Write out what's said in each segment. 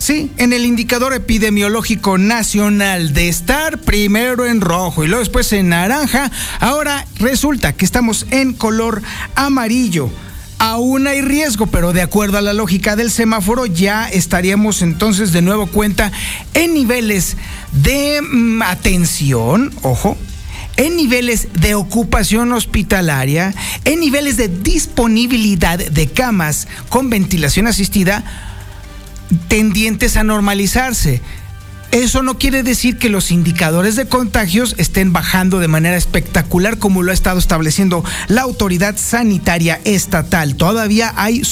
Sí, en el indicador epidemiológico nacional de estar primero en rojo y luego después en naranja, ahora resulta que estamos en color amarillo. Aún hay riesgo, pero de acuerdo a la lógica del semáforo ya estaríamos entonces de nuevo cuenta en niveles de mm, atención, ojo, en niveles de ocupación hospitalaria, en niveles de disponibilidad de camas con ventilación asistida tendientes a normalizarse. Eso no quiere decir que los indicadores de contagios estén bajando de manera espectacular como lo ha estado estableciendo la autoridad sanitaria estatal. Todavía hay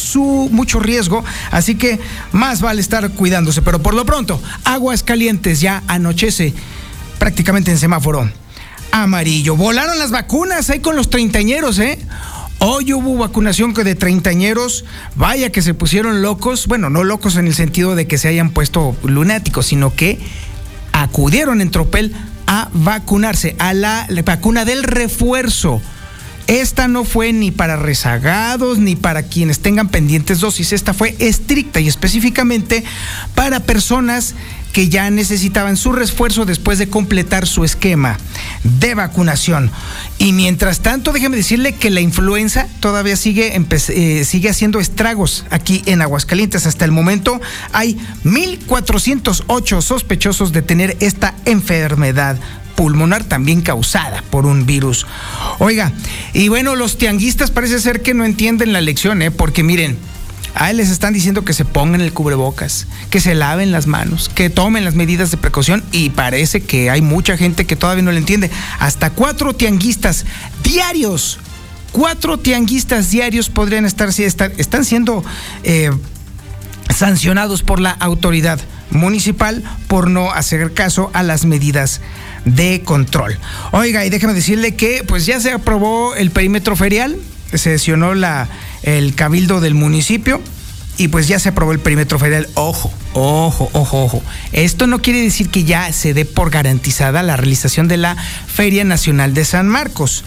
mucho riesgo, así que más vale estar cuidándose. Pero por lo pronto, aguas calientes ya anochece prácticamente en semáforo amarillo. Volaron las vacunas ahí con los treintañeros, ¿eh? Hoy hubo vacunación de treintañeros, vaya que se pusieron locos, bueno, no locos en el sentido de que se hayan puesto lunáticos, sino que acudieron en tropel a vacunarse, a la vacuna del refuerzo. Esta no fue ni para rezagados ni para quienes tengan pendientes dosis. Esta fue estricta y específicamente para personas que ya necesitaban su refuerzo después de completar su esquema de vacunación. Y mientras tanto, déjeme decirle que la influenza todavía sigue, eh, sigue haciendo estragos aquí en Aguascalientes. Hasta el momento hay 1.408 sospechosos de tener esta enfermedad pulmonar también causada por un virus. Oiga, y bueno, los tianguistas parece ser que no entienden la lección, ¿eh? porque miren, a él les están diciendo que se pongan el cubrebocas, que se laven las manos, que tomen las medidas de precaución y parece que hay mucha gente que todavía no lo entiende. Hasta cuatro tianguistas diarios, cuatro tianguistas diarios podrían estar, están siendo eh, sancionados por la autoridad municipal por no hacer caso a las medidas de control. Oiga, y déjeme decirle que pues ya se aprobó el perímetro ferial, sesionó la, el cabildo del municipio y pues ya se aprobó el perímetro ferial. Ojo, ojo, ojo, ojo. Esto no quiere decir que ya se dé por garantizada la realización de la Feria Nacional de San Marcos.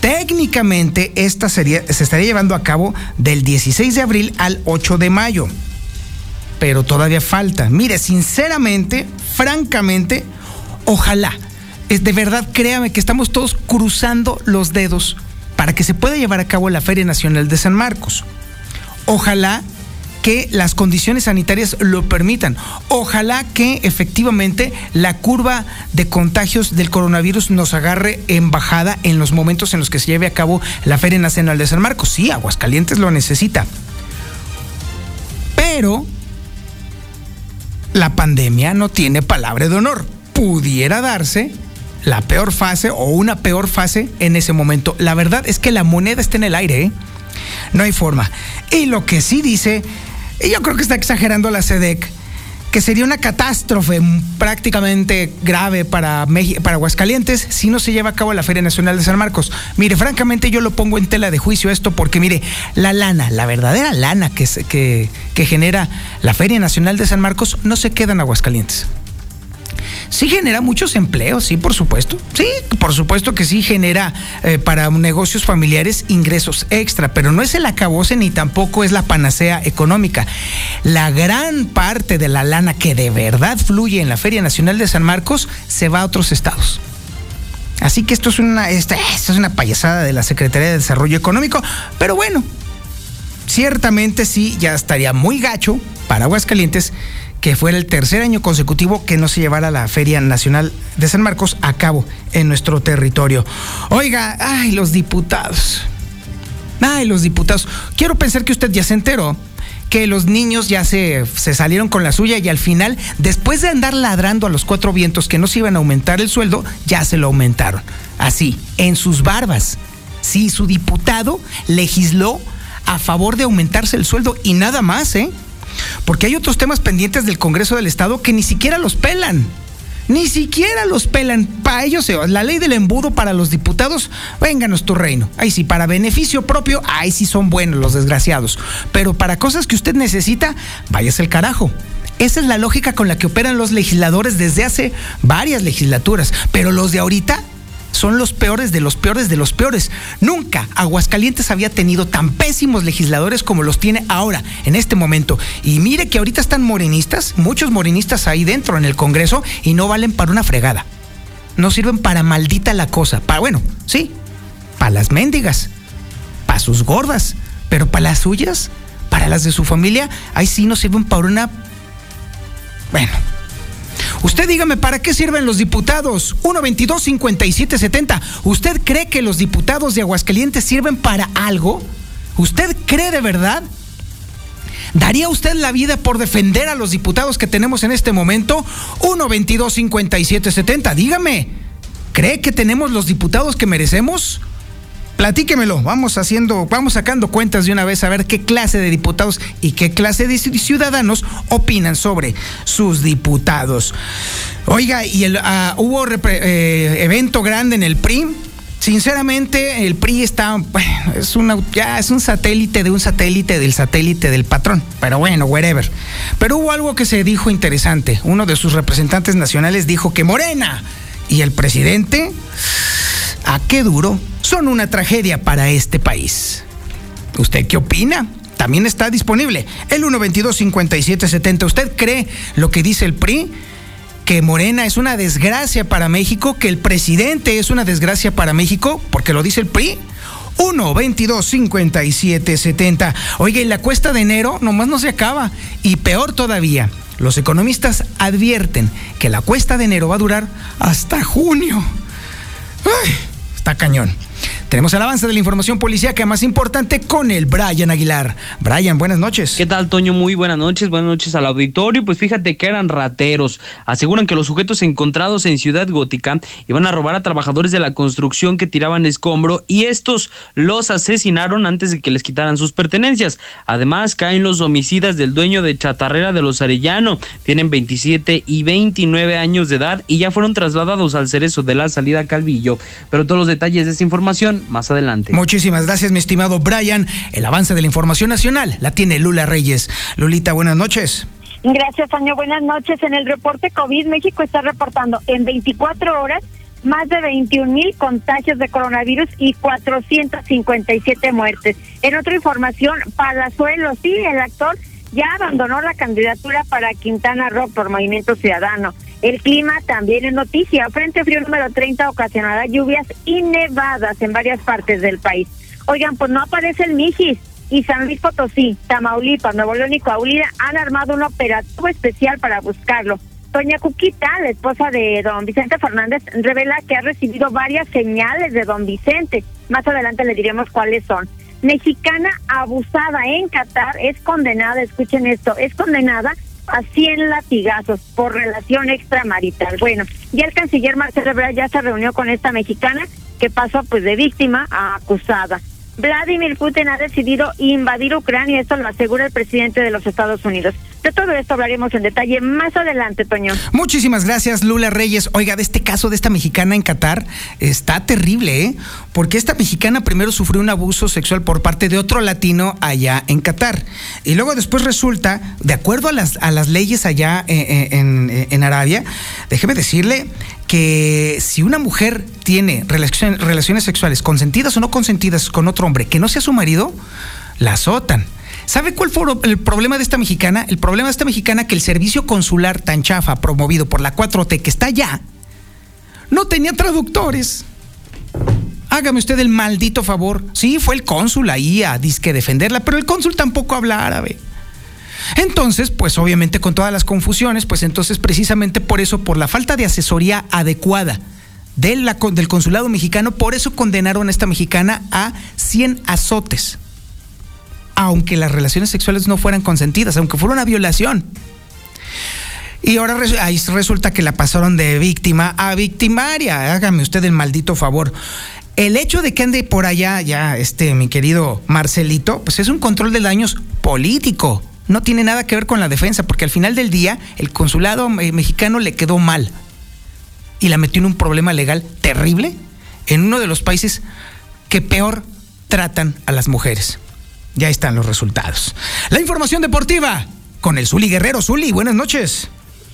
Técnicamente esta sería, se estaría llevando a cabo del 16 de abril al 8 de mayo. Pero todavía falta. Mire, sinceramente, francamente, ojalá, es de verdad, créame que estamos todos cruzando los dedos para que se pueda llevar a cabo la Feria Nacional de San Marcos. Ojalá que las condiciones sanitarias lo permitan. Ojalá que efectivamente la curva de contagios del coronavirus nos agarre en bajada en los momentos en los que se lleve a cabo la Feria Nacional de San Marcos. Sí, Aguascalientes lo necesita. Pero la pandemia no tiene palabra de honor pudiera darse la peor fase o una peor fase en ese momento. La verdad es que la moneda está en el aire, ¿eh? No hay forma. Y lo que sí dice, y yo creo que está exagerando la SEDEC, que sería una catástrofe prácticamente grave para, para Aguascalientes si no se lleva a cabo la Feria Nacional de San Marcos. Mire, francamente yo lo pongo en tela de juicio esto porque, mire, la lana, la verdadera lana que, que, que genera la Feria Nacional de San Marcos no se queda en Aguascalientes sí genera muchos empleos, sí, por supuesto. Sí, por supuesto que sí genera eh, para negocios familiares ingresos extra, pero no es el acabose ni tampoco es la panacea económica. La gran parte de la lana que de verdad fluye en la Feria Nacional de San Marcos se va a otros estados. Así que esto es una, esto es una payasada de la Secretaría de Desarrollo Económico, pero bueno, ciertamente sí, ya estaría muy gacho para Aguascalientes que fuera el tercer año consecutivo que no se llevara la Feria Nacional de San Marcos a cabo en nuestro territorio. Oiga, ay, los diputados. Ay, los diputados. Quiero pensar que usted ya se enteró que los niños ya se, se, salieron con la suya y al final, después de andar ladrando a los cuatro vientos que no se iban a aumentar el sueldo, ya se lo aumentaron. Así, en sus barbas. Sí, su diputado legisló a favor de aumentarse el sueldo y nada más, ¿eh? Porque hay otros temas pendientes del Congreso del Estado que ni siquiera los pelan. Ni siquiera los pelan. Para ellos, la ley del embudo para los diputados, vénganos tu reino. Ahí sí, para beneficio propio, ahí sí son buenos los desgraciados. Pero para cosas que usted necesita, váyase el carajo. Esa es la lógica con la que operan los legisladores desde hace varias legislaturas. Pero los de ahorita son los peores de los peores de los peores. Nunca Aguascalientes había tenido tan pésimos legisladores como los tiene ahora, en este momento. Y mire que ahorita están morenistas, muchos morenistas ahí dentro en el Congreso y no valen para una fregada. No sirven para maldita la cosa. Para, bueno, sí, para las mendigas, para sus gordas, pero para las suyas, para las de su familia, ahí sí no sirven para una... Bueno, Usted dígame, ¿para qué sirven los diputados? 122-5770. ¿Usted cree que los diputados de Aguascalientes sirven para algo? ¿Usted cree de verdad? ¿Daría usted la vida por defender a los diputados que tenemos en este momento? 122-5770. Dígame, ¿cree que tenemos los diputados que merecemos? Platíquemelo, vamos haciendo, vamos sacando cuentas de una vez a ver qué clase de diputados y qué clase de ciudadanos opinan sobre sus diputados. Oiga, y uh, hubo eh, evento grande en el PRI. Sinceramente, el PRI está, es una, ya es un satélite de un satélite del satélite del patrón. Pero bueno, whatever. Pero hubo algo que se dijo interesante. Uno de sus representantes nacionales dijo que Morena y el presidente ¿A qué duro? Son una tragedia para este país. ¿Usted qué opina? También está disponible el 122-5770. ¿Usted cree lo que dice el PRI? que Morena es una desgracia para México, que el presidente es una desgracia para México, porque lo dice el PRI. 1 22 57 70. Oiga, y la cuesta de enero nomás no se acaba. Y peor todavía, los economistas advierten que la cuesta de enero va a durar hasta junio. Ay, está cañón. Tenemos el avance de la información policíaca más importante con el Brian Aguilar. Brian, buenas noches. ¿Qué tal, Toño? Muy buenas noches. Buenas noches al auditorio. Pues fíjate que eran rateros. Aseguran que los sujetos encontrados en Ciudad Gótica iban a robar a trabajadores de la construcción que tiraban escombro y estos los asesinaron antes de que les quitaran sus pertenencias. Además, caen los homicidas del dueño de Chatarrera de los Arellano. Tienen 27 y 29 años de edad y ya fueron trasladados al cerezo de la salida Calvillo. Pero todos los detalles de esta información más adelante. Muchísimas gracias, mi estimado Brian. El avance de la información nacional la tiene Lula Reyes. Lulita, buenas noches. Gracias, Año. Buenas noches. En el reporte COVID, México está reportando en 24 horas más de 21 mil contagios de coronavirus y 457 muertes. En otra información, Palazuelo, sí, el actor ya abandonó la candidatura para Quintana Roo por Movimiento Ciudadano. El clima también es noticia. Frente frío número 30 ocasionará lluvias y nevadas en varias partes del país. Oigan, pues no aparece el Mijis y San Luis Potosí, Tamaulipas, Nuevo León y Coahuila han armado un operativo especial para buscarlo. Doña Cuquita, la esposa de don Vicente Fernández, revela que ha recibido varias señales de don Vicente. Más adelante le diremos cuáles son. Mexicana abusada en Qatar es condenada, escuchen esto, es condenada a 100 latigazos por relación extramarital. Bueno, ya el canciller Marcelo Ebrard ya se reunió con esta mexicana que pasó pues de víctima a acusada. Vladimir Putin ha decidido invadir Ucrania, esto lo asegura el presidente de los Estados Unidos. De todo esto hablaremos en detalle más adelante, Toño. Muchísimas gracias, Lula Reyes. Oiga, de este caso de esta mexicana en Qatar está terrible, ¿eh? Porque esta mexicana primero sufrió un abuso sexual por parte de otro latino allá en Qatar. Y luego después resulta, de acuerdo a las, a las leyes allá eh, eh, en, en, en Arabia, déjeme decirle que si una mujer tiene relaciones, relaciones sexuales consentidas o no consentidas con otro hombre que no sea su marido, la azotan. ¿Sabe cuál fue el problema de esta mexicana? El problema de esta mexicana que el servicio consular tan chafa promovido por la 4T que está allá no tenía traductores. Hágame usted el maldito favor. Sí, fue el cónsul ahí a disque defenderla, pero el cónsul tampoco habla árabe. Entonces, pues obviamente con todas las confusiones, pues entonces precisamente por eso, por la falta de asesoría adecuada del, del consulado mexicano, por eso condenaron a esta mexicana a 100 azotes. Aunque las relaciones sexuales no fueran consentidas, aunque fuera una violación. Y ahora ahí resulta que la pasaron de víctima a victimaria. Hágame usted el maldito favor. El hecho de que ande por allá, ya, este, mi querido Marcelito, pues es un control de daños político. No tiene nada que ver con la defensa, porque al final del día el consulado mexicano le quedó mal y la metió en un problema legal terrible en uno de los países que peor tratan a las mujeres. Ya están los resultados. La información deportiva con el Zuli Guerrero. Zuli, buenas noches.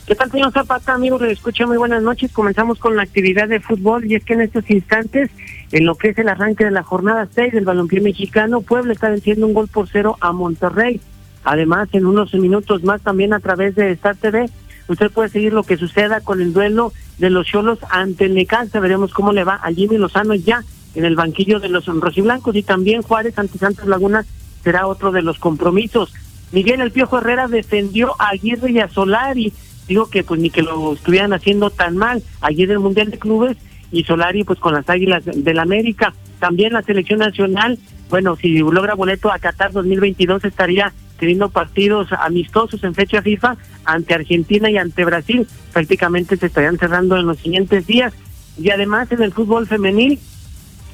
¿Qué tal, señor Zapata? Amigos, le escucha muy buenas noches. Comenzamos con la actividad de fútbol y es que en estos instantes, en lo que es el arranque de la jornada 6 del balompié mexicano, Puebla está venciendo un gol por cero a Monterrey. Además, en unos minutos más también a través de Star TV, usted puede seguir lo que suceda con el duelo de los Cholos ante el Necaxa. Veremos cómo le va a Jimmy Lozano ya en el banquillo de los rojiblancos y también Juárez ante Santos Laguna será otro de los compromisos. Miguel El Piojo Herrera defendió a Aguirre y a Solari digo que pues ni que lo estuvieran haciendo tan mal ayer el Mundial de Clubes y Solari pues con las Águilas del América. También la selección nacional, bueno, si logra boleto a Qatar 2022 estaría teniendo partidos amistosos en fecha FIFA ante Argentina y ante Brasil. Prácticamente se estarían cerrando en los siguientes días. Y además en el fútbol femenil,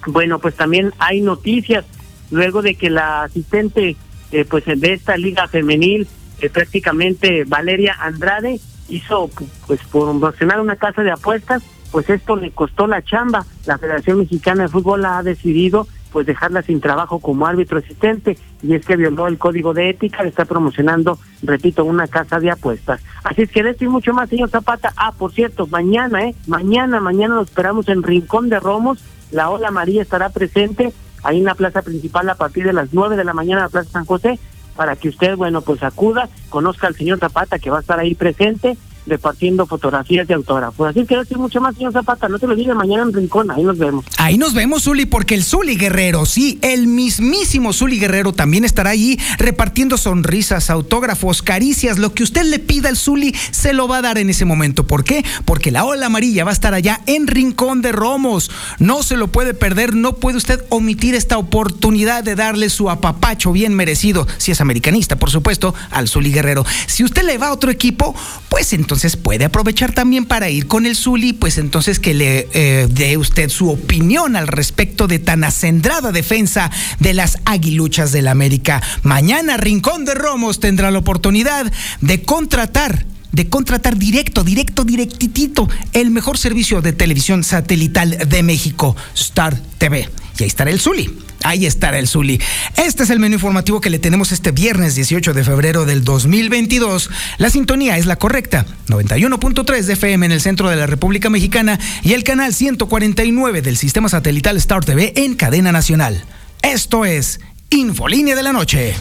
bueno, pues también hay noticias luego de que la asistente eh, pues de esta liga femenil, eh, prácticamente Valeria Andrade, hizo pues promocionar una casa de apuestas, pues esto le costó la chamba. La Federación Mexicana de Fútbol ha decidido pues dejarla sin trabajo como árbitro asistente y es que violó el código de ética, está promocionando, repito, una casa de apuestas. Así es que de esto y mucho más, señor Zapata. Ah, por cierto, mañana, ¿eh? Mañana, mañana lo esperamos en Rincón de Romos. La Ola María estará presente ahí en la plaza principal a partir de las nueve de la mañana en la Plaza San José para que usted, bueno, pues acuda, conozca al señor Zapata que va a estar ahí presente repartiendo fotografías de autógrafos. Así que decir mucho más, señor Zapata. No te lo diga mañana en Rincón. Ahí nos vemos. Ahí nos vemos, Zuli, porque el Zuli Guerrero, sí, el mismísimo Zuli Guerrero también estará allí repartiendo sonrisas, autógrafos, caricias. Lo que usted le pida al Zuli se lo va a dar en ese momento. ¿Por qué? Porque la ola amarilla va a estar allá en Rincón de Romos. No se lo puede perder. No puede usted omitir esta oportunidad de darle su apapacho bien merecido, si es americanista, por supuesto, al Zuli Guerrero. Si usted le va a otro equipo, pues entonces entonces puede aprovechar también para ir con el Zuli, pues entonces que le eh, dé usted su opinión al respecto de tan acendrada defensa de las aguiluchas del América. Mañana Rincón de Romos tendrá la oportunidad de contratar de contratar directo, directo, directitito el mejor servicio de televisión satelital de México, Star TV. Y ahí estará el Zuli. Ahí estará el Zuli. Este es el menú informativo que le tenemos este viernes 18 de febrero del 2022. La sintonía es la correcta. 91.3 de FM en el centro de la República Mexicana y el canal 149 del sistema satelital Star TV en cadena nacional. Esto es Infolínea de la Noche.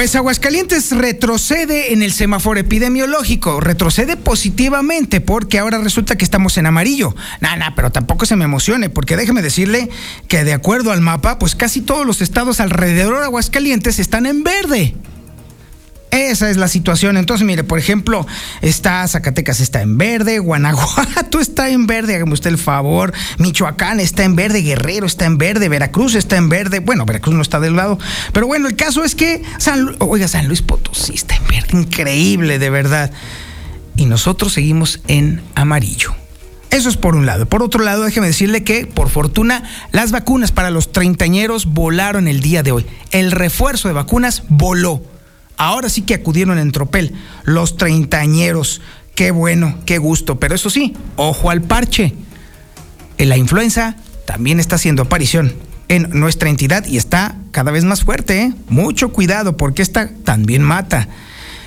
Pues Aguascalientes retrocede en el semáforo epidemiológico, retrocede positivamente porque ahora resulta que estamos en amarillo. Nada, pero tampoco se me emocione porque déjeme decirle que de acuerdo al mapa, pues casi todos los estados alrededor de Aguascalientes están en verde. Esa es la situación. Entonces, mire, por ejemplo, está Zacatecas está en verde, Guanajuato está en verde, hágame usted el favor, Michoacán está en verde, Guerrero está en verde, Veracruz está en verde. Bueno, Veracruz no está del lado, pero bueno, el caso es que San, oiga, San Luis Potosí está en verde, increíble, de verdad. Y nosotros seguimos en amarillo. Eso es por un lado. Por otro lado, déjeme decirle que, por fortuna, las vacunas para los treintañeros volaron el día de hoy. El refuerzo de vacunas voló. Ahora sí que acudieron en tropel los treintañeros. Qué bueno, qué gusto. Pero eso sí, ojo al parche. La influenza también está haciendo aparición en nuestra entidad y está cada vez más fuerte. ¿eh? Mucho cuidado porque esta también mata.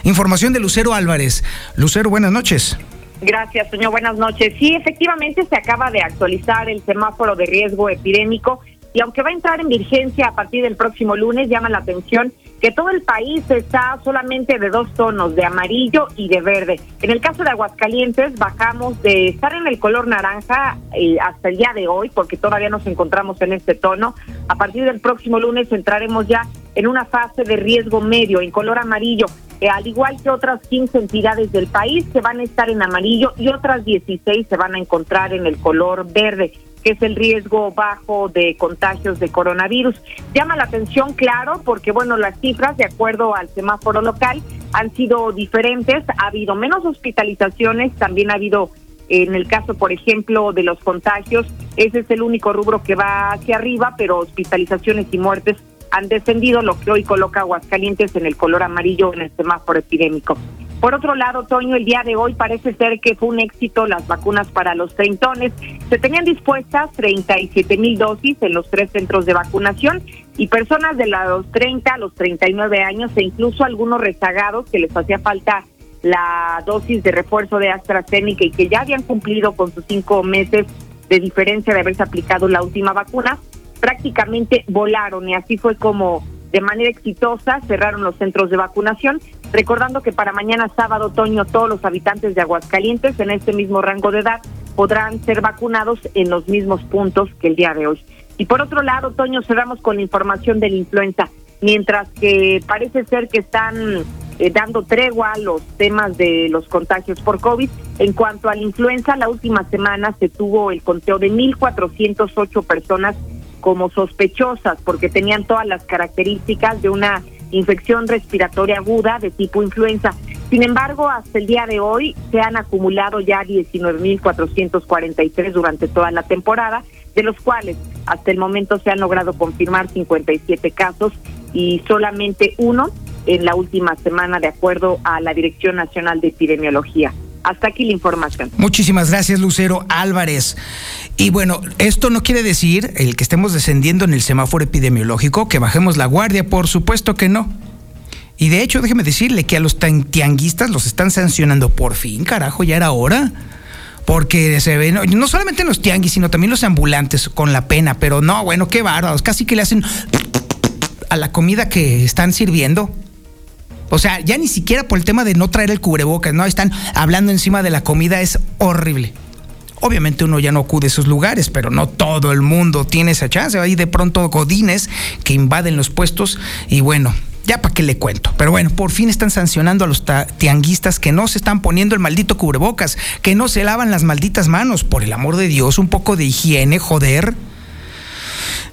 Información de Lucero Álvarez. Lucero, buenas noches. Gracias, señor. Buenas noches. Sí, efectivamente se acaba de actualizar el semáforo de riesgo epidémico y aunque va a entrar en vigencia a partir del próximo lunes, llama la atención que todo el país está solamente de dos tonos, de amarillo y de verde. En el caso de Aguascalientes bajamos de estar en el color naranja eh, hasta el día de hoy, porque todavía nos encontramos en este tono. A partir del próximo lunes entraremos ya en una fase de riesgo medio, en color amarillo, eh, al igual que otras 15 entidades del país que van a estar en amarillo y otras 16 se van a encontrar en el color verde que es el riesgo bajo de contagios de coronavirus. Llama la atención, claro, porque bueno, las cifras, de acuerdo al semáforo local, han sido diferentes. Ha habido menos hospitalizaciones, también ha habido, en el caso, por ejemplo, de los contagios, ese es el único rubro que va hacia arriba, pero hospitalizaciones y muertes han descendido, lo que hoy coloca Aguascalientes en el color amarillo en el semáforo epidémico. Por otro lado, Toño, el día de hoy parece ser que fue un éxito las vacunas para los treintones. Se tenían dispuestas 37 mil dosis en los tres centros de vacunación y personas de los 30 a los 39 años e incluso algunos rezagados que les hacía falta la dosis de refuerzo de AstraZeneca y que ya habían cumplido con sus cinco meses de diferencia de haberse aplicado la última vacuna, prácticamente volaron y así fue como de manera exitosa cerraron los centros de vacunación, recordando que para mañana sábado, otoño, todos los habitantes de Aguascalientes en este mismo rango de edad podrán ser vacunados en los mismos puntos que el día de hoy. Y por otro lado, Toño, cerramos con la información de la influenza, mientras que parece ser que están eh, dando tregua los temas de los contagios por COVID. En cuanto a la influenza, la última semana se tuvo el conteo de 1.408 personas como sospechosas porque tenían todas las características de una infección respiratoria aguda de tipo influenza. Sin embargo, hasta el día de hoy se han acumulado ya 19.443 durante toda la temporada, de los cuales hasta el momento se han logrado confirmar 57 casos y solamente uno en la última semana, de acuerdo a la Dirección Nacional de Epidemiología. Hasta aquí la información. Muchísimas gracias, Lucero Álvarez. Y bueno, esto no quiere decir el que estemos descendiendo en el semáforo epidemiológico, que bajemos la guardia, por supuesto que no. Y de hecho, déjeme decirle que a los tianguistas los están sancionando por fin, carajo, ya era hora. Porque se ven, no solamente los tianguis, sino también los ambulantes con la pena, pero no, bueno, qué bárbaros, casi que le hacen a la comida que están sirviendo. O sea, ya ni siquiera por el tema de no traer el cubrebocas, ¿no? Están hablando encima de la comida, es horrible. Obviamente uno ya no acude a esos lugares, pero no todo el mundo tiene esa chance. Hay de pronto godines que invaden los puestos y bueno, ya para qué le cuento. Pero bueno, por fin están sancionando a los tianguistas que no se están poniendo el maldito cubrebocas, que no se lavan las malditas manos. Por el amor de Dios, un poco de higiene, joder.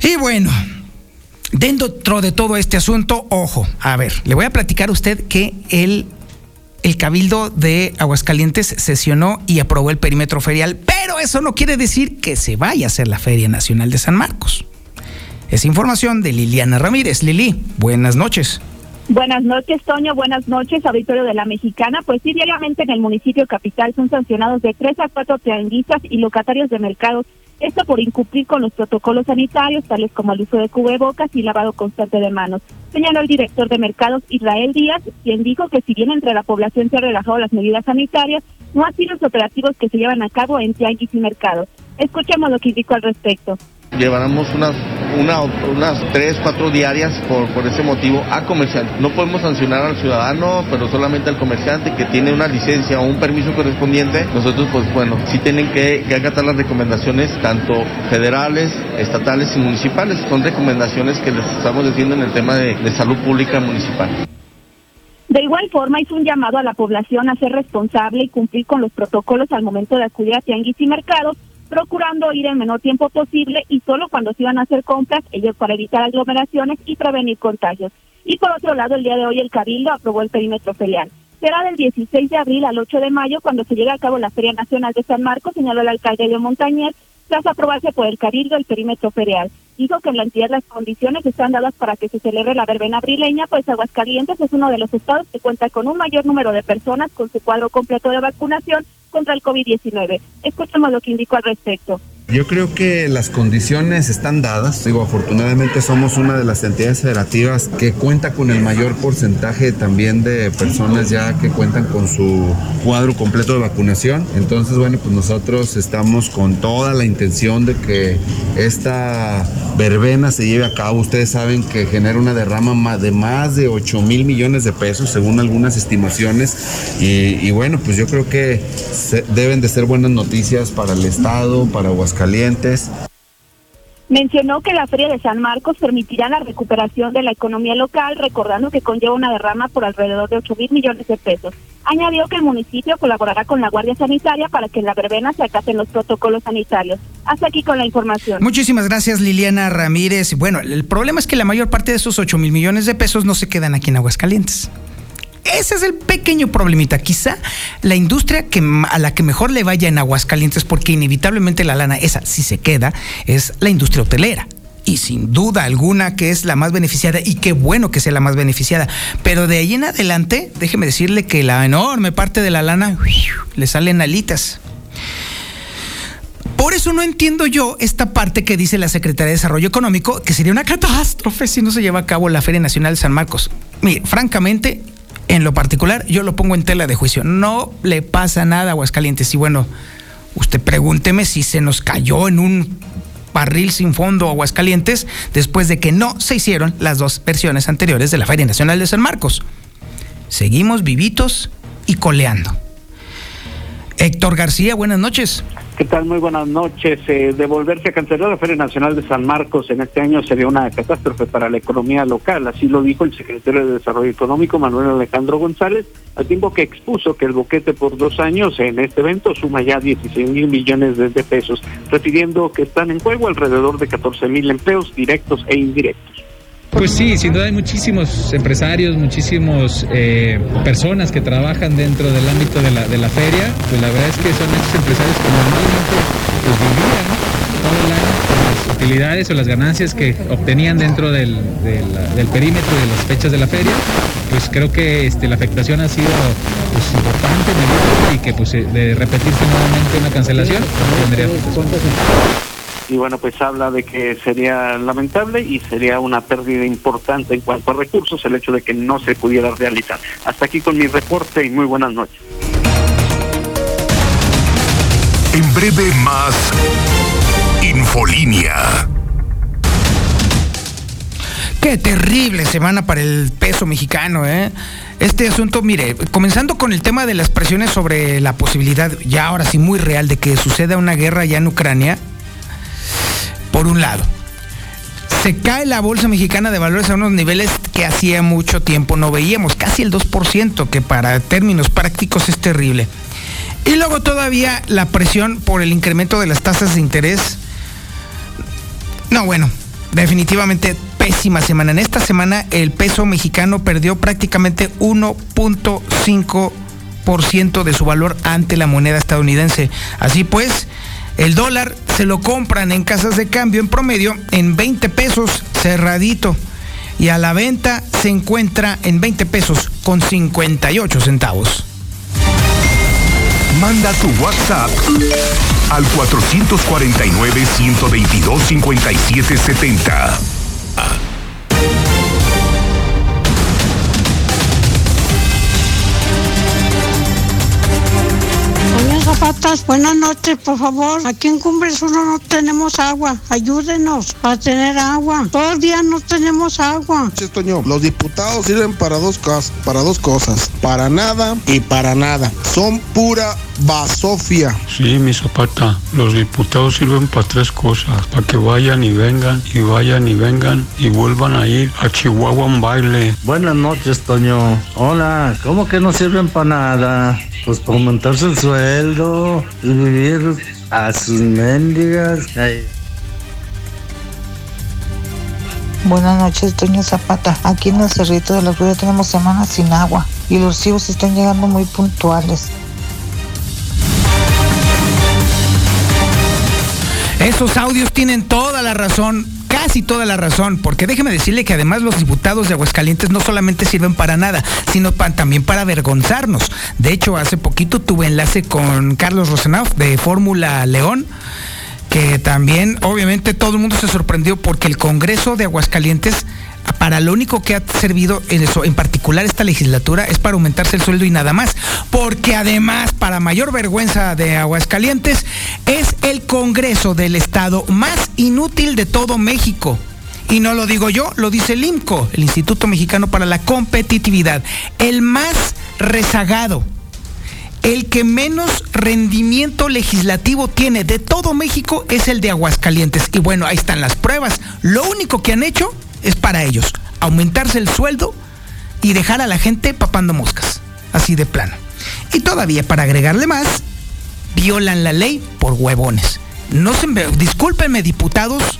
Y bueno, Dentro de todo este asunto, ojo, a ver, le voy a platicar a usted que el, el Cabildo de Aguascalientes sesionó y aprobó el perímetro ferial, pero eso no quiere decir que se vaya a hacer la Feria Nacional de San Marcos. Es información de Liliana Ramírez. Lili, buenas noches. Buenas noches, Toño. Buenas noches, auditorio de la Mexicana. Pues sí, diariamente en el municipio capital son sancionados de tres a cuatro tianguistas y locatarios de mercados esto por incumplir con los protocolos sanitarios, tales como el uso de cubrebocas y lavado constante de manos. Señaló el director de mercados Israel Díaz, quien dijo que si bien entre la población se han relajado las medidas sanitarias, no han sido los operativos que se llevan a cabo en tianguis y mercados. Escuchemos lo que indicó al respecto llevaremos unas, una, unas tres, cuatro diarias por, por ese motivo a comerciante. No podemos sancionar al ciudadano, pero solamente al comerciante que tiene una licencia o un permiso correspondiente. Nosotros, pues bueno, sí tienen que, que acatar las recomendaciones, tanto federales, estatales y municipales. Son recomendaciones que les estamos diciendo en el tema de, de salud pública municipal. De igual forma, hizo un llamado a la población a ser responsable y cumplir con los protocolos al momento de acudir a tianguis y mercados procurando ir el menor tiempo posible y solo cuando se iban a hacer compras, ellos para evitar aglomeraciones y prevenir contagios. Y por otro lado, el día de hoy el Cabildo aprobó el perímetro ferial. Será del 16 de abril al 8 de mayo cuando se llegue a cabo la Feria Nacional de San Marcos, señaló el alcalde de Montañer, tras aprobarse por el Cabildo el perímetro ferial. Dijo que en la entidad las condiciones están dadas para que se celebre la verbena abrileña, pues Aguascalientes es uno de los estados que cuenta con un mayor número de personas con su cuadro completo de vacunación contra el COVID-19. Escuchemos lo que indicó al respecto. Yo creo que las condiciones están dadas. Digo, afortunadamente somos una de las entidades federativas que cuenta con el mayor porcentaje también de personas ya que cuentan con su cuadro completo de vacunación. Entonces, bueno, pues nosotros estamos con toda la intención de que esta verbena se lleve a cabo. Ustedes saben que genera una derrama de más de 8 mil millones de pesos según algunas estimaciones. Y, bueno, pues yo creo que deben de ser buenas noticias para el Estado, para Aguascalientes. Mencionó que la Feria de San Marcos permitirá la recuperación de la economía local, recordando que conlleva una derrama por alrededor de 8 mil millones de pesos. Añadió que el municipio colaborará con la Guardia Sanitaria para que en la verbena se acaten los protocolos sanitarios. Hasta aquí con la información. Muchísimas gracias, Liliana Ramírez. Bueno, el problema es que la mayor parte de esos 8 mil millones de pesos no se quedan aquí en Aguascalientes. Ese es el pequeño problemita. Quizá la industria que, a la que mejor le vaya en Aguascalientes, porque inevitablemente la lana, esa si se queda, es la industria hotelera y sin duda alguna que es la más beneficiada y qué bueno que sea la más beneficiada. Pero de ahí en adelante, déjeme decirle que la enorme parte de la lana le salen alitas. Por eso no entiendo yo esta parte que dice la Secretaría de Desarrollo Económico, que sería una catástrofe si no se lleva a cabo la Feria Nacional de San Marcos. Mire, francamente, en lo particular, yo lo pongo en tela de juicio. No le pasa nada a Aguascalientes. Y bueno, usted pregúnteme si se nos cayó en un barril sin fondo Aguascalientes después de que no se hicieron las dos versiones anteriores de la Feria Nacional de San Marcos. Seguimos vivitos y coleando. Héctor García, buenas noches. ¿Qué tal? Muy buenas noches. Eh, de volverse a cancelar la Feria Nacional de San Marcos en este año sería una catástrofe para la economía local. Así lo dijo el secretario de Desarrollo Económico, Manuel Alejandro González, al tiempo que expuso que el boquete por dos años en este evento suma ya 16 mil millones de pesos, refiriendo que están en juego alrededor de 14 mil empleos directos e indirectos. Pues sí, sin duda hay muchísimos empresarios, muchísimos eh, personas que trabajan dentro del ámbito de la, de la feria. Pues la verdad es que son esos empresarios que normalmente pues, vivían todo el año con las utilidades o las ganancias que obtenían dentro del, del, perímetro de las fechas de la feria. Pues creo que este, la afectación ha sido pues, importante y que pues de repetirse nuevamente una cancelación tendría y bueno, pues habla de que sería lamentable y sería una pérdida importante en cuanto a recursos el hecho de que no se pudiera realizar. Hasta aquí con mi reporte y muy buenas noches. En breve más Infolínea. Qué terrible semana para el peso mexicano, ¿eh? Este asunto, mire, comenzando con el tema de las presiones sobre la posibilidad, ya ahora sí muy real, de que suceda una guerra ya en Ucrania, por un lado. Se cae la bolsa mexicana de valores a unos niveles que hacía mucho tiempo no veíamos, casi el 2%, que para términos prácticos es terrible. Y luego todavía la presión por el incremento de las tasas de interés. No, bueno, definitivamente pésima semana. En esta semana el peso mexicano perdió prácticamente 1.5% de su valor ante la moneda estadounidense. Así pues, el dólar se lo compran en casas de cambio en promedio en 20 pesos cerradito y a la venta se encuentra en 20 pesos con 58 centavos. Manda tu WhatsApp al 449 122 5770. Zapatas, buenas noches, por favor. Aquí en Cumbres uno no tenemos agua. Ayúdenos a tener agua. Todo el día no tenemos agua. Toño, los diputados sirven para dos cosas, para dos cosas, para nada y para nada. Son pura basofia. Sí, mi zapata. Los diputados sirven para tres cosas, para que vayan y vengan y vayan y vengan y vuelvan a ir a Chihuahua un baile. Buenas noches, Toño. Hola, ¿cómo que no sirven para nada? Pues para aumentarse el sueldo y vivir a sus mendigas. Buenas noches, Toño Zapata. Aquí en el Cerrito de la Florida tenemos semanas sin agua y los recibos están llegando muy puntuales. Esos audios tienen toda la razón casi toda la razón, porque déjeme decirle que además los diputados de Aguascalientes no solamente sirven para nada, sino también para avergonzarnos. De hecho, hace poquito tuve enlace con Carlos Rosenau de Fórmula León, que también obviamente todo el mundo se sorprendió porque el Congreso de Aguascalientes para lo único que ha servido en eso, en particular esta legislatura, es para aumentarse el sueldo y nada más. Porque además, para mayor vergüenza de Aguascalientes, es el Congreso del Estado más inútil de todo México. Y no lo digo yo, lo dice el IMCO, el Instituto Mexicano para la Competitividad. El más rezagado el que menos rendimiento legislativo tiene de todo México es el de Aguascalientes. Y bueno, ahí están las pruebas. Lo único que han hecho es para ellos, aumentarse el sueldo y dejar a la gente papando moscas, así de plano. Y todavía para agregarle más, violan la ley por huevones. No se me, discúlpenme diputados,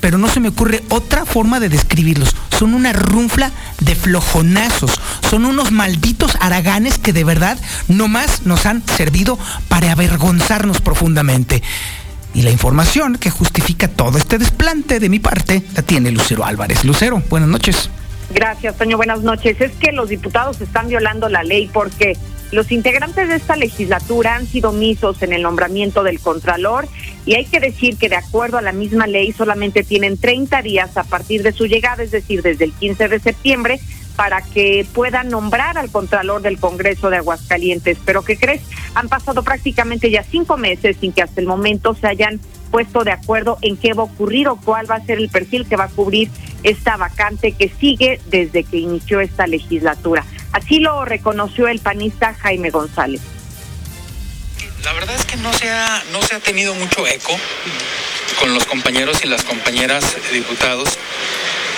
pero no se me ocurre otra forma de describirlos. Son una runfla de flojonazos. Son unos malditos haraganes que de verdad nomás nos han servido para avergonzarnos profundamente. Y la información que justifica todo este desplante de mi parte la tiene Lucero Álvarez. Lucero, buenas noches. Gracias, Toño. Buenas noches. Es que los diputados están violando la ley porque los integrantes de esta legislatura han sido omisos en el nombramiento del Contralor y hay que decir que de acuerdo a la misma ley solamente tienen 30 días a partir de su llegada, es decir, desde el 15 de septiembre, para que puedan nombrar al Contralor del Congreso de Aguascalientes. Pero ¿qué crees? Han pasado prácticamente ya cinco meses sin que hasta el momento se hayan puesto de acuerdo en qué va a ocurrir o cuál va a ser el perfil que va a cubrir esta vacante que sigue desde que inició esta legislatura. Así lo reconoció el panista Jaime González. La verdad es que no se ha, no se ha tenido mucho eco con los compañeros y las compañeras diputados.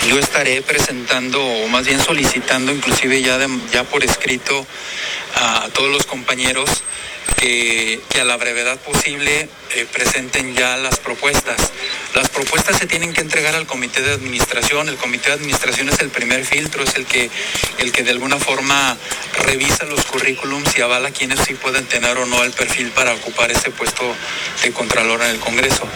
Yo estaré presentando, o más bien solicitando, inclusive ya, ya por escrito, a todos los compañeros que, a la brevedad posible eh, presenten ya las propuestas. Las propuestas se tienen que entregar al comité de administración. El comité de administración es el primer filtro, es el que, el que de alguna forma revisa los currículums y avala quienes sí pueden tener o no el perfil para ocupar ese puesto de contralor en el Congreso.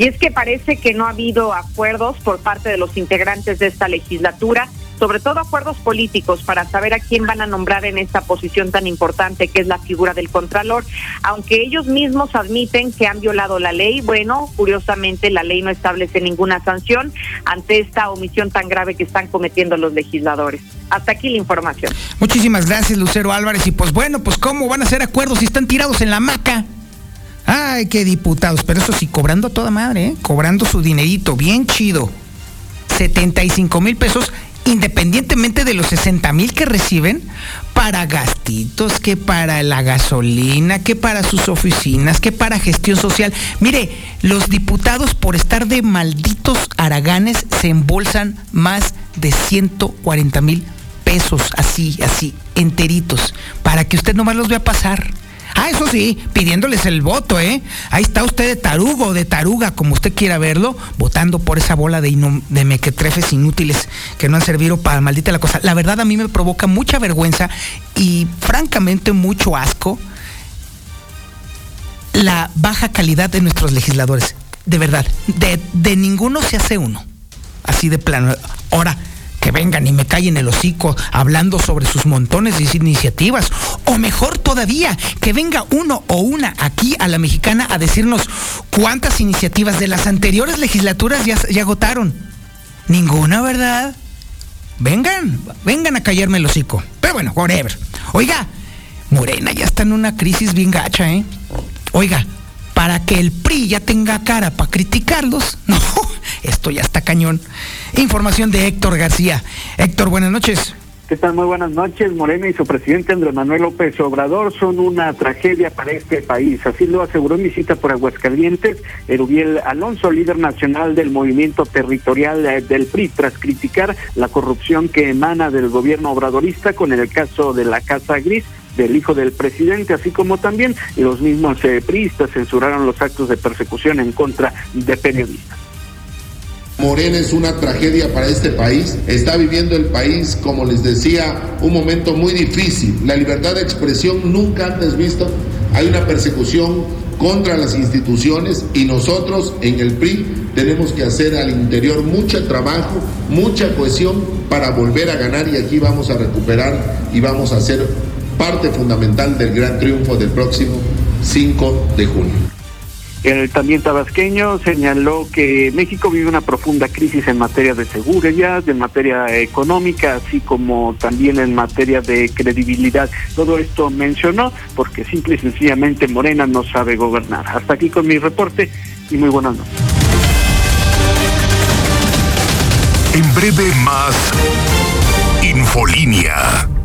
Y es que parece que no ha habido acuerdos por parte de los integrantes de esta legislatura sobre todo acuerdos políticos para saber a quién van a nombrar en esta posición tan importante que es la figura del Contralor. Aunque ellos mismos admiten que han violado la ley, bueno, curiosamente la ley no establece ninguna sanción ante esta omisión tan grave que están cometiendo los legisladores. Hasta aquí la información. Muchísimas gracias, Lucero Álvarez. Y pues bueno, pues cómo van a hacer acuerdos si están tirados en la maca. Ay, qué diputados, pero eso sí, cobrando a toda madre, ¿eh? cobrando su dinerito, bien chido. 75 mil pesos independientemente de los 60 mil que reciben, para gastitos, que para la gasolina, que para sus oficinas, que para gestión social. Mire, los diputados por estar de malditos haraganes se embolsan más de 140 mil pesos, así, así, enteritos, para que usted nomás los vea pasar. Ah, eso sí, pidiéndoles el voto, ¿eh? Ahí está usted de tarugo, de taruga, como usted quiera verlo, votando por esa bola de, mequetrefes inútiles que no han servido para maldita la cosa. La verdad a mí me provoca mucha vergüenza y francamente mucho asco la baja calidad de nuestros legisladores. De verdad, de, de ninguno se hace uno. Así de plano. Ahora, que vengan y me callen el hocico hablando sobre sus montones de iniciativas. O mejor todavía, que venga uno o una aquí a la mexicana a decirnos cuántas iniciativas de las anteriores legislaturas ya, ya agotaron. Ninguna, ¿verdad? Vengan, vengan a callarme el hocico. Pero bueno, whatever. Oiga, Morena ya está en una crisis bien gacha, ¿eh? Oiga, para que el PRI ya tenga cara para criticarlos. No, esto ya está cañón. Información de Héctor García. Héctor, buenas noches. ¿Qué tal? Muy buenas noches. Morena y su presidente Andrés Manuel López Obrador son una tragedia para este país. Así lo aseguró en visita por Aguascalientes Erubiel Alonso, líder nacional del movimiento territorial eh, del PRI, tras criticar la corrupción que emana del gobierno obradorista con el caso de la Casa Gris del hijo del presidente, así como también los mismos eh, priistas censuraron los actos de persecución en contra de periodistas. Morena es una tragedia para este país. Está viviendo el país, como les decía, un momento muy difícil. La libertad de expresión nunca antes visto. Hay una persecución contra las instituciones y nosotros en el PRI tenemos que hacer al interior mucho trabajo, mucha cohesión para volver a ganar y aquí vamos a recuperar y vamos a ser parte fundamental del gran triunfo del próximo 5 de junio. El también tabasqueño señaló que México vive una profunda crisis en materia de seguridad, en materia económica, así como también en materia de credibilidad. Todo esto mencionó porque simple y sencillamente Morena no sabe gobernar. Hasta aquí con mi reporte y muy buenas noches. En breve más Infolínea.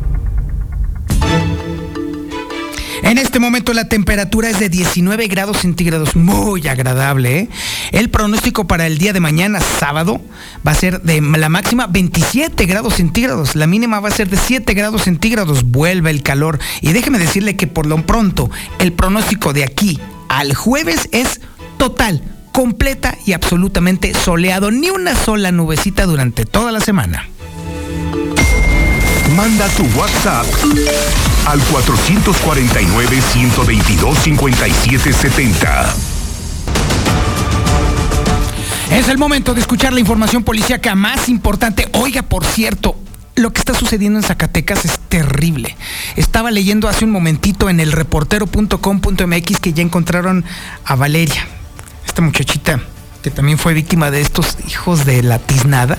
En este momento la temperatura es de 19 grados centígrados, muy agradable. ¿eh? El pronóstico para el día de mañana, sábado, va a ser de la máxima 27 grados centígrados, la mínima va a ser de 7 grados centígrados, vuelve el calor. Y déjeme decirle que por lo pronto el pronóstico de aquí al jueves es total, completa y absolutamente soleado, ni una sola nubecita durante toda la semana. Manda tu WhatsApp al 449-122-5770. Es el momento de escuchar la información policíaca más importante. Oiga, por cierto, lo que está sucediendo en Zacatecas es terrible. Estaba leyendo hace un momentito en el reportero.com.mx que ya encontraron a Valeria, esta muchachita que también fue víctima de estos hijos de la tiznada.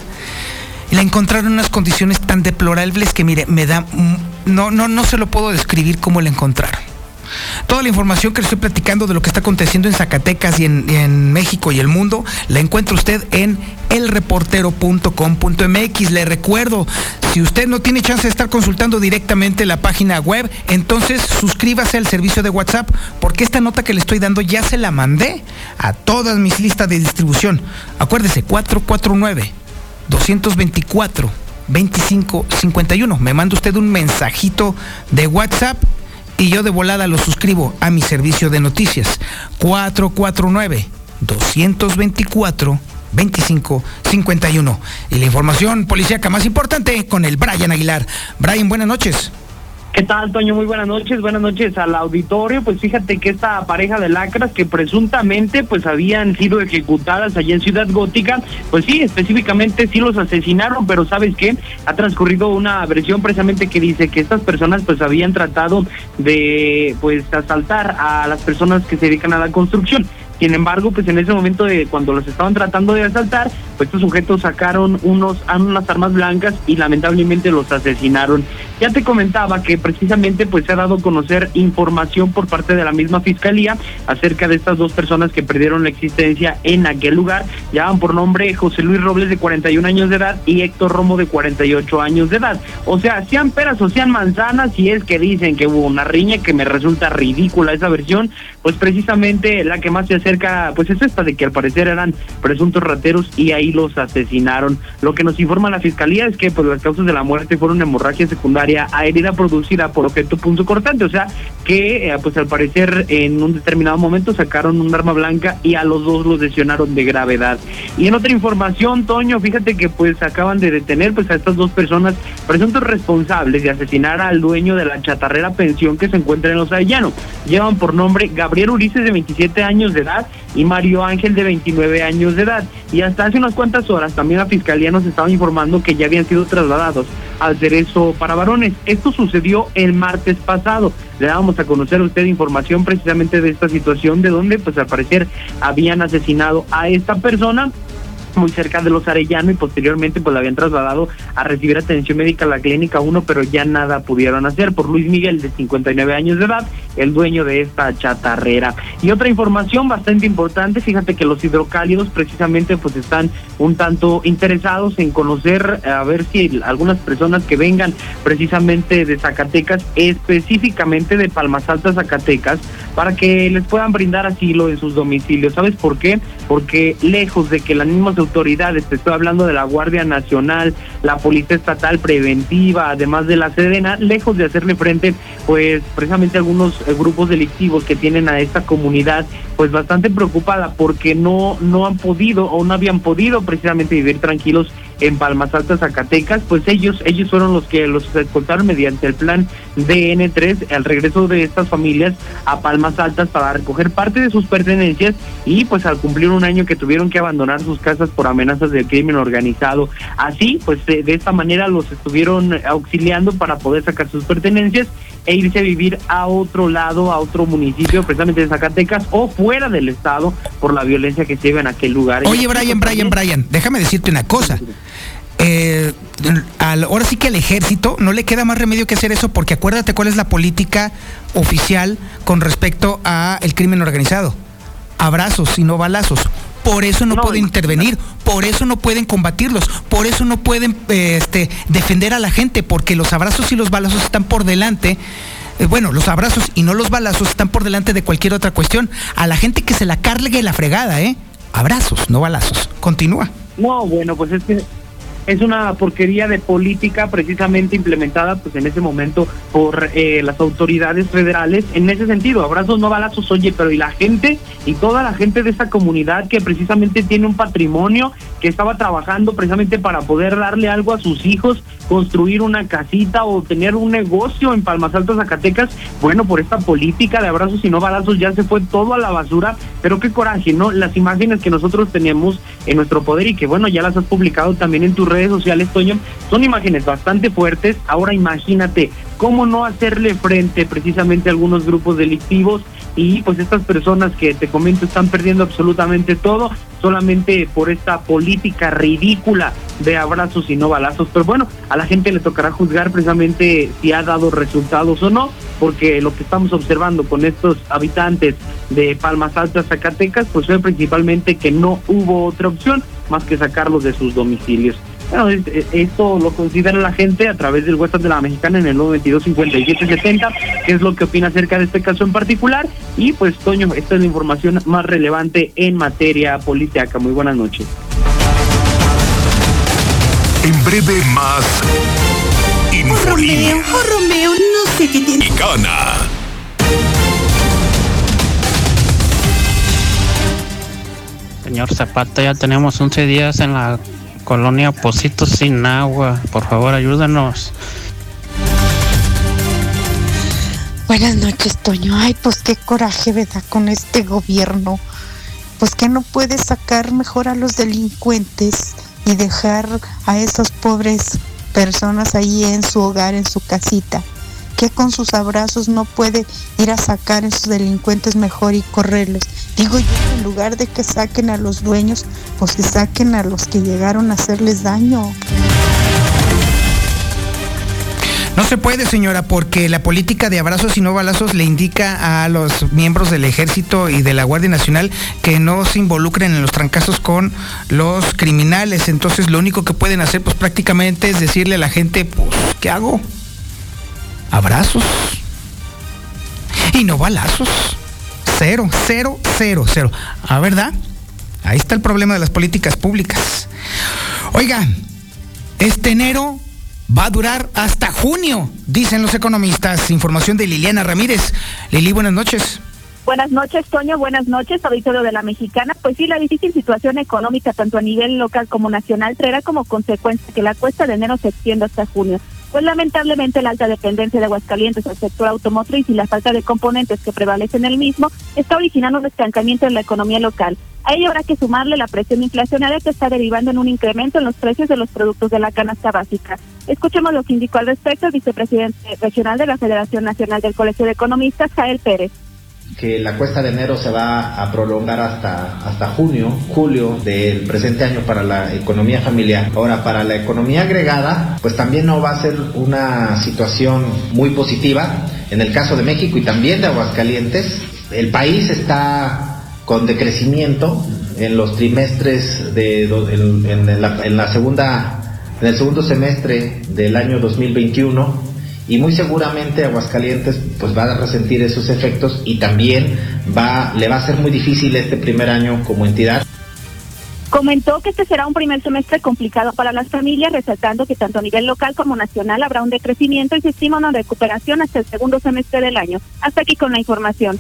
La encontraron en unas condiciones tan deplorables que, mire, me da. No, no, no se lo puedo describir cómo la encontraron. Toda la información que le estoy platicando de lo que está aconteciendo en Zacatecas y en, en México y el mundo la encuentra usted en elreportero.com.mx. Le recuerdo, si usted no tiene chance de estar consultando directamente la página web, entonces suscríbase al servicio de WhatsApp, porque esta nota que le estoy dando ya se la mandé a todas mis listas de distribución. Acuérdese, 449 224 2551. Me manda usted un mensajito de WhatsApp y yo de volada lo suscribo a mi servicio de noticias. 449 224 2551. Y la información policíaca más importante con el Brian Aguilar. Brian, buenas noches. ¿Qué tal, Toño? Muy buenas noches. Buenas noches al auditorio. Pues fíjate que esta pareja de lacras que presuntamente pues habían sido ejecutadas allá en Ciudad Gótica, pues sí, específicamente sí los asesinaron, pero ¿sabes qué? Ha transcurrido una versión precisamente que dice que estas personas pues habían tratado de pues asaltar a las personas que se dedican a la construcción. Sin embargo, pues en ese momento de cuando los estaban tratando de asaltar, pues estos sujetos sacaron unos unas armas blancas y lamentablemente los asesinaron. Ya te comentaba que precisamente pues se ha dado a conocer información por parte de la misma fiscalía acerca de estas dos personas que perdieron la existencia en aquel lugar. Llaman por nombre José Luis Robles de 41 años de edad y Héctor Romo de 48 años de edad. O sea, sean peras o sean manzanas, si es que dicen que hubo una riña que me resulta ridícula esa versión, pues precisamente la que más se cerca, pues es esta de que al parecer eran presuntos rateros y ahí los asesinaron. Lo que nos informa la fiscalía es que pues las causas de la muerte fueron hemorragia secundaria a herida producida por objeto punzo cortante, o sea que eh, pues al parecer en un determinado momento sacaron un arma blanca y a los dos los lesionaron de gravedad. Y en otra información, Toño, fíjate que pues acaban de detener pues a estas dos personas presuntos responsables de asesinar al dueño de la chatarrera pensión que se encuentra en Los Avellanos. Llevan por nombre Gabriel Ulises de 27 años de edad y Mario Ángel de 29 años de edad. Y hasta hace unas cuantas horas también la fiscalía nos estaba informando que ya habían sido trasladados al cerezo para varones. Esto sucedió el martes pasado. Le dábamos a conocer a usted información precisamente de esta situación, de donde pues al parecer habían asesinado a esta persona muy cerca de los Arellano y posteriormente pues la habían trasladado a recibir atención médica a la clínica 1, pero ya nada pudieron hacer por Luis Miguel de 59 años de edad, el dueño de esta chatarrera. Y otra información bastante importante, fíjate que los hidrocálidos precisamente pues están un tanto interesados en conocer a ver si algunas personas que vengan precisamente de Zacatecas, específicamente de Palmas Altas Zacatecas, para que les puedan brindar asilo en sus domicilios. ¿Sabes por qué? Porque lejos de que las mismas autoridades, te estoy hablando de la Guardia Nacional, la Policía Estatal Preventiva, además de la Sedena, lejos de hacerle frente, pues precisamente algunos eh, grupos delictivos que tienen a esta comunidad, pues bastante preocupada porque no, no han podido o no habían podido precisamente vivir tranquilos en Palmas Altas, Zacatecas, pues ellos, ellos fueron los que los escoltaron mediante el plan DN3 al regreso de estas familias a Palmas Altas para recoger parte de sus pertenencias y pues al cumplir un año que tuvieron que abandonar sus casas por amenazas del crimen organizado. Así, pues de, de esta manera los estuvieron auxiliando para poder sacar sus pertenencias e irse a vivir a otro lado, a otro municipio, precisamente de Zacatecas o fuera del estado por la violencia que se lleva en aquel lugar. Oye, Brian, Brian, Brian, déjame decirte una cosa. Eh, al, ahora sí que al ejército no le queda más remedio que hacer eso porque acuérdate cuál es la política oficial con respecto a el crimen organizado. Abrazos y no balazos. Por eso no, pueden intervenir, por eso no pueden combatirlos, por eso no pueden eh, este, defender a la gente, porque los abrazos y los balazos están por delante eh, bueno, los abrazos y no los balazos están por delante de cualquier otra cuestión. A la gente que se la cargue la fregada, ¿eh? Abrazos, no balazos. Continúa. No, bueno, pues es que es una porquería de política precisamente implementada pues en ese momento por eh, las autoridades federales. En ese sentido abrazos no balazos oye pero y la gente y toda la gente de esta comunidad que precisamente tiene un patrimonio que estaba trabajando precisamente para poder darle algo a sus hijos construir una casita o tener un negocio en Palmas Altas Zacatecas bueno por esta política de abrazos y no balazos ya se fue todo a la basura pero qué coraje no las imágenes que nosotros tenemos en nuestro poder y que bueno ya las has publicado también en tu red redes sociales, Toño, son imágenes bastante fuertes. Ahora imagínate cómo no hacerle frente precisamente a algunos grupos delictivos y pues estas personas que te comento están perdiendo absolutamente todo solamente por esta política ridícula de abrazos y no balazos. Pero bueno, a la gente le tocará juzgar precisamente si ha dado resultados o no, porque lo que estamos observando con estos habitantes de Palmas Altas, Zacatecas, pues fue principalmente que no hubo otra opción más que sacarlos de sus domicilios. Bueno, esto lo considera la gente a través del WhatsApp de la mexicana en el 922-5770, que es lo que opina acerca de este caso en particular. Y pues, Toño, esta es la información más relevante en materia policíaca. Muy buenas noches. En breve más Infolínea. Oh, Romeo, no sé qué tiene. Gana. Señor Zapata, ya tenemos 11 días en la colonia Positos sin agua. Por favor, ayúdanos. Buenas noches, Toño. Ay, pues qué coraje, ¿verdad? Con este gobierno. Pues que no puede sacar mejor a los delincuentes y dejar a esas pobres personas ahí en su hogar, en su casita. Que con sus abrazos no puede ir a sacar a esos delincuentes mejor y correrlos. Digo yo, en lugar de que saquen a los dueños, pues que saquen a los que llegaron a hacerles daño. No se puede, señora, porque la política de abrazos y no balazos le indica a los miembros del ejército y de la Guardia Nacional que no se involucren en los trancazos con los criminales. Entonces lo único que pueden hacer pues prácticamente es decirle a la gente, pues, ¿qué hago? Abrazos. Y no balazos. Cero, cero, cero, cero. ¿Ah, verdad? Ahí está el problema de las políticas públicas. Oiga, este enero va a durar hasta junio, dicen los economistas. Información de Liliana Ramírez. Lili, buenas noches. Buenas noches, Toño. Buenas noches, auditorio de la Mexicana. Pues sí, la difícil situación económica, tanto a nivel local como nacional, traerá como consecuencia que la cuesta de enero se extienda hasta junio. Pues lamentablemente la alta dependencia de Aguascalientes al sector automotriz y la falta de componentes que prevalece en el mismo está originando un estancamiento en la economía local. A ello habrá que sumarle la presión inflacionaria que está derivando en un incremento en los precios de los productos de la canasta básica. Escuchemos lo que indicó al respecto el vicepresidente regional de la Federación Nacional del Colegio de Economistas, Jael Pérez que la cuesta de enero se va a prolongar hasta, hasta junio, julio del presente año para la economía familiar. Ahora, para la economía agregada, pues también no va a ser una situación muy positiva. En el caso de México y también de Aguascalientes, el país está con decrecimiento en los trimestres de en, la, segunda en el segundo semestre del año 2021 y muy seguramente Aguascalientes pues va a resentir esos efectos y también va le va a ser muy difícil este primer año como entidad. Comentó que este será un primer semestre complicado para las familias, resaltando que tanto a nivel local como nacional habrá un decrecimiento y se estima una recuperación hasta el segundo semestre del año. Hasta aquí con la información.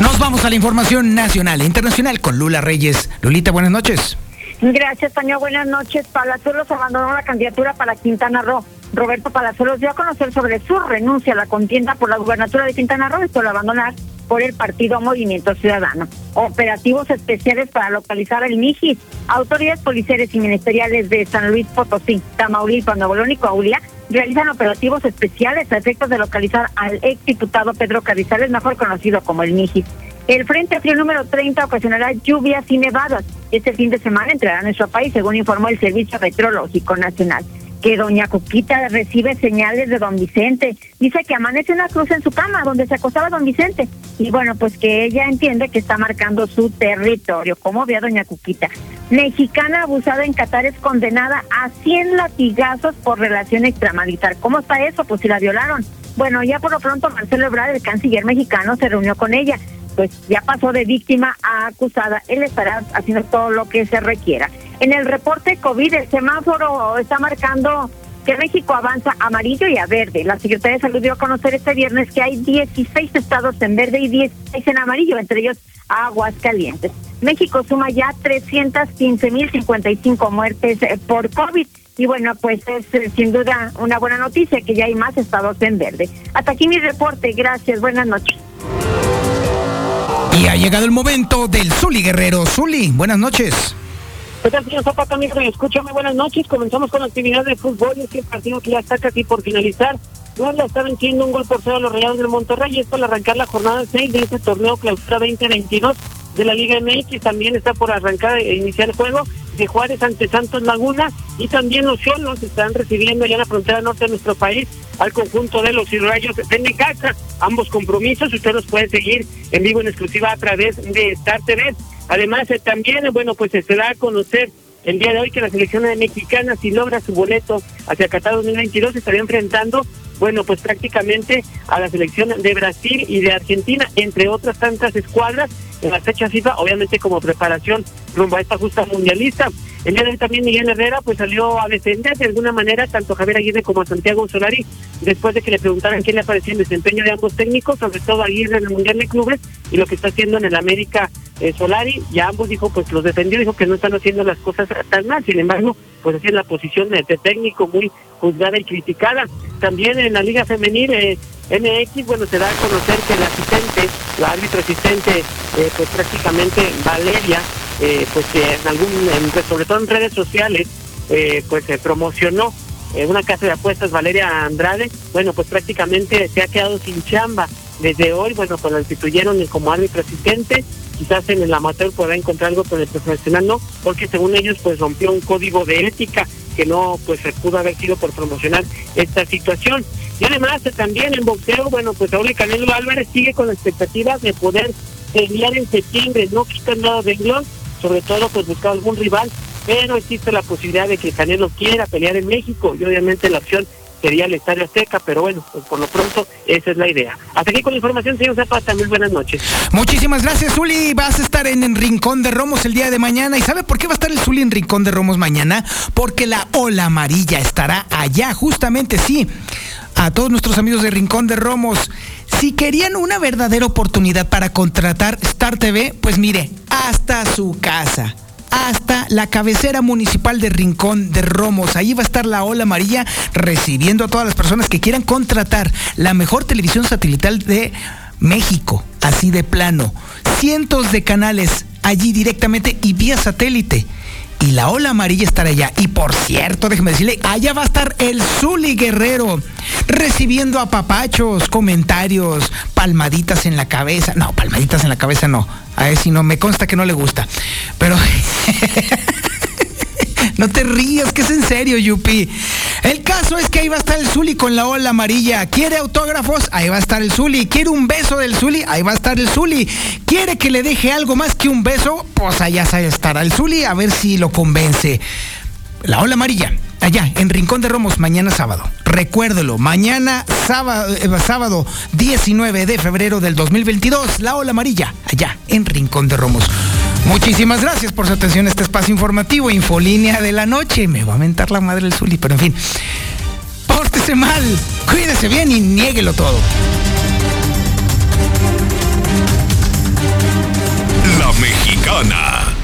Nos vamos a la información nacional e internacional con Lula Reyes. Lulita, buenas noches. Gracias, Toño. Buenas noches. Palazuelos abandonó la candidatura para Quintana Roo. Roberto Palazuelos dio a conocer sobre su renuncia a la contienda por la gubernatura de Quintana Roo, esto lo abandonar por el partido Movimiento Ciudadano. Operativos especiales para localizar el MIGI. Autoridades policiales y ministeriales de San Luis Potosí, Tamaulipas, Nuevo León y Coahuila realizan operativos especiales a efectos de localizar al ex diputado Pedro Carrizales, mejor conocido como el MIGI. El Frente Frío número 30 ocasionará lluvias y nevadas. Este fin de semana entrará a nuestro país, según informó el Servicio Meteorológico Nacional que doña Coquita recibe señales de don Vicente. Dice que amanece una cruz en su cama donde se acostaba don Vicente. Y bueno, pues que ella entiende que está marcando su territorio. ¿Cómo ve a doña Coquita? Mexicana abusada en Qatar es condenada a 100 latigazos por relación extramarital. ¿Cómo está eso? Pues si la violaron. Bueno, ya por lo pronto Marcelo Ebrard, el canciller mexicano, se reunió con ella. Pues ya pasó de víctima a acusada. Él estará haciendo todo lo que se requiera. En el reporte COVID, el semáforo está marcando que México avanza amarillo y a verde. La Secretaría de Salud dio a conocer este viernes que hay 16 estados en verde y 16 en amarillo, entre ellos Aguascalientes. México suma ya 315.055 muertes eh, por COVID. Y bueno, pues es eh, sin duda una buena noticia que ya hay más estados en verde. Hasta aquí mi reporte. Gracias. Buenas noches. Y ha llegado el momento del Zuli Guerrero. Zuli, buenas noches. ¿Qué tal, señor Zapata, amigo? Me escucha, muy buenas noches. Comenzamos con la actividad de fútbol. Y es que el partido que ya está casi por finalizar. Puebla está venciendo un gol por cero a los Rayados del Monterrey. Esto al arrancar la jornada 6 de este torneo clausura 2022 de la Liga MX. También está por arrancar e iniciar el juego de Juárez ante Santos Laguna. Y también los Cholos están recibiendo ya en la frontera norte de nuestro país al conjunto de los Rayos de Necaxa. Ambos compromisos usted los puede seguir en vivo en exclusiva a través de Star TV. Además, eh, también, eh, bueno, pues se da a conocer el día de hoy que la selección mexicana, si logra su boleto hacia Qatar 2022, estaría enfrentando, bueno, pues prácticamente a la selección de Brasil y de Argentina, entre otras tantas escuadras en la fecha FIFA, obviamente como preparación rumbo a esta justa mundialista. El día de hoy también Miguel Herrera pues salió a defender de alguna manera tanto Javier Aguirre como a Santiago Solari después de que le preguntaran qué le parecía el desempeño de ambos técnicos, sobre todo Aguirre en el Mundial de Clubes y lo que está haciendo en el América eh, Solari. Ya ambos dijo pues los defendió, dijo que no están haciendo las cosas tan mal, sin embargo pues así es la posición de, técnico muy juzgada y criticada. También en la Liga Femenil eh, MX, bueno, se da a conocer que la asistente, la árbitro asistente, eh, pues prácticamente Valeria, eh, pues en algún, pues, sobre todo en redes sociales, eh, pues se promocionó una casa de apuestas, Valeria Andrade, bueno, pues prácticamente se ha quedado sin chamba. Desde hoy, bueno, pues la instituyeron como árbitro asistente, quizás en el amateur podrá encontrar algo, pero el profesional no, porque según ellos, pues rompió un código de ética que no, pues se pudo haber sido por promocionar esta situación. Y además también en boxeo, bueno, pues Saúl Canelo Álvarez sigue con la expectativa de poder pelear en septiembre, no quitan nada de glon, sobre todo pues buscar algún rival, pero existe la posibilidad de que Canelo quiera pelear en México y obviamente la opción sería el Estadio Azteca, pero bueno, pues por lo pronto esa es la idea. Hasta aquí con la información, señor Zapata, muy buenas noches. Muchísimas gracias, Zuli. Vas a estar en, el Rincón de Romos el día de mañana. ¿Y sabe por qué va a estar el Zuli en Rincón de Romos mañana? Porque la ola amarilla estará allá, justamente, sí. A todos nuestros amigos de Rincón de Romos, si querían una verdadera oportunidad para contratar Star TV, pues mire, hasta su casa hasta la cabecera municipal de Rincón de Romos. Ahí va a estar la ola amarilla recibiendo a todas las personas que quieran contratar la mejor televisión satelital de México, así de plano. Cientos de canales allí directamente y vía satélite y la ola amarilla estará allá. Y por cierto, déjeme decirle, allá va a estar el Zuli Guerrero recibiendo a papachos, comentarios, palmaditas en la cabeza. No, palmaditas en la cabeza no. A ver si no, me consta que no le gusta. Pero No te rías, que es en serio, Yupi. El caso es que ahí va a estar el Zuli con la ola amarilla. ¿Quiere autógrafos? Ahí va a estar el Zuli. ¿Quiere un beso del Zuli? Ahí va a estar el Zuli. ¿Quiere que le deje algo más que un beso? Pues allá estará el Zuli a ver si lo convence. La ola amarilla, allá en Rincón de Romos, mañana sábado. Recuérdelo, mañana sábado, eh, sábado 19 de febrero del 2022, la ola amarilla, allá en Rincón de Romos. Muchísimas gracias por su atención a este espacio informativo, Infolínea de la Noche. Me va a mentar la madre el Zuli, pero en fin. Pórtese mal, cuídese bien y niéguelo todo. La Mexicana